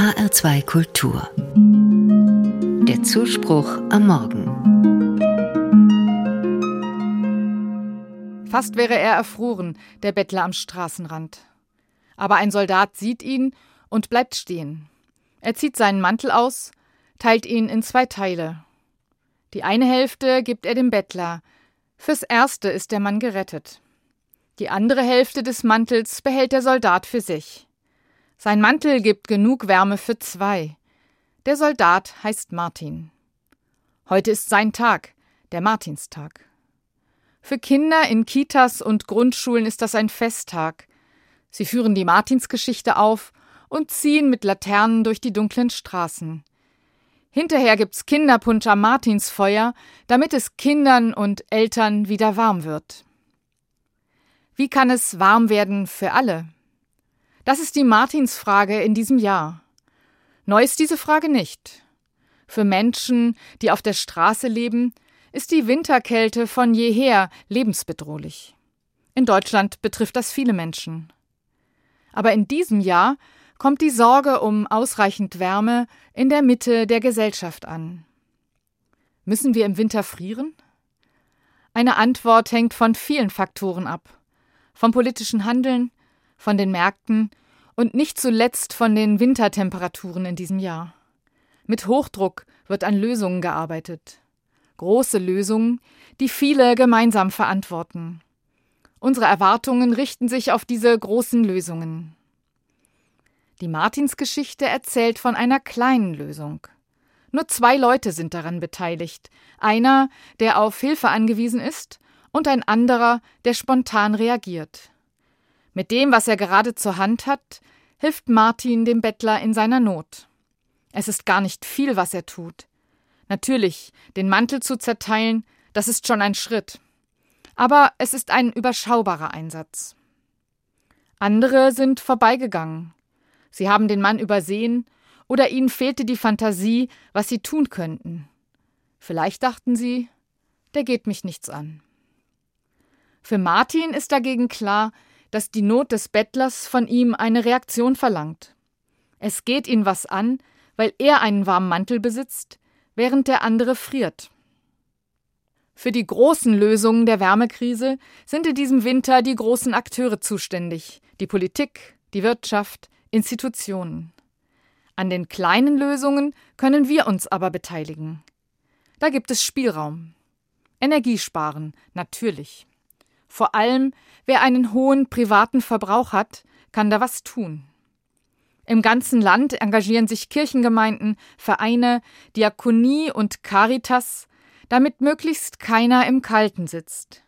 HR2 Kultur. Der Zuspruch am Morgen. Fast wäre er erfroren, der Bettler am Straßenrand. Aber ein Soldat sieht ihn und bleibt stehen. Er zieht seinen Mantel aus, teilt ihn in zwei Teile. Die eine Hälfte gibt er dem Bettler. Fürs Erste ist der Mann gerettet. Die andere Hälfte des Mantels behält der Soldat für sich. Sein Mantel gibt genug Wärme für zwei. Der Soldat heißt Martin. Heute ist sein Tag, der Martinstag. Für Kinder in Kitas und Grundschulen ist das ein Festtag. Sie führen die Martinsgeschichte auf und ziehen mit Laternen durch die dunklen Straßen. Hinterher gibt's Kinderpunsch am Martinsfeuer, damit es Kindern und Eltern wieder warm wird. Wie kann es warm werden für alle? Das ist die Martinsfrage in diesem Jahr. Neu ist diese Frage nicht. Für Menschen, die auf der Straße leben, ist die Winterkälte von jeher lebensbedrohlich. In Deutschland betrifft das viele Menschen. Aber in diesem Jahr kommt die Sorge um ausreichend Wärme in der Mitte der Gesellschaft an. Müssen wir im Winter frieren? Eine Antwort hängt von vielen Faktoren ab. Vom politischen Handeln, von den Märkten und nicht zuletzt von den Wintertemperaturen in diesem Jahr. Mit Hochdruck wird an Lösungen gearbeitet. Große Lösungen, die viele gemeinsam verantworten. Unsere Erwartungen richten sich auf diese großen Lösungen. Die Martinsgeschichte erzählt von einer kleinen Lösung. Nur zwei Leute sind daran beteiligt. Einer, der auf Hilfe angewiesen ist, und ein anderer, der spontan reagiert. Mit dem, was er gerade zur Hand hat, hilft Martin dem Bettler in seiner Not. Es ist gar nicht viel, was er tut. Natürlich, den Mantel zu zerteilen, das ist schon ein Schritt. Aber es ist ein überschaubarer Einsatz. Andere sind vorbeigegangen. Sie haben den Mann übersehen oder ihnen fehlte die Fantasie, was sie tun könnten. Vielleicht dachten sie, der geht mich nichts an. Für Martin ist dagegen klar, dass die Not des Bettlers von ihm eine Reaktion verlangt. Es geht ihn was an, weil er einen warmen Mantel besitzt, während der andere friert. Für die großen Lösungen der Wärmekrise sind in diesem Winter die großen Akteure zuständig, die Politik, die Wirtschaft, Institutionen. An den kleinen Lösungen können wir uns aber beteiligen. Da gibt es Spielraum. Energiesparen, natürlich. Vor allem, wer einen hohen privaten Verbrauch hat, kann da was tun. Im ganzen Land engagieren sich Kirchengemeinden, Vereine, Diakonie und Caritas, damit möglichst keiner im Kalten sitzt.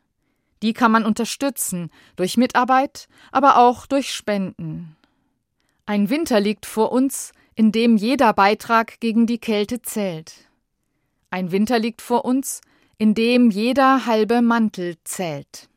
Die kann man unterstützen, durch Mitarbeit, aber auch durch Spenden. Ein Winter liegt vor uns, in dem jeder Beitrag gegen die Kälte zählt. Ein Winter liegt vor uns, in dem jeder halbe Mantel zählt.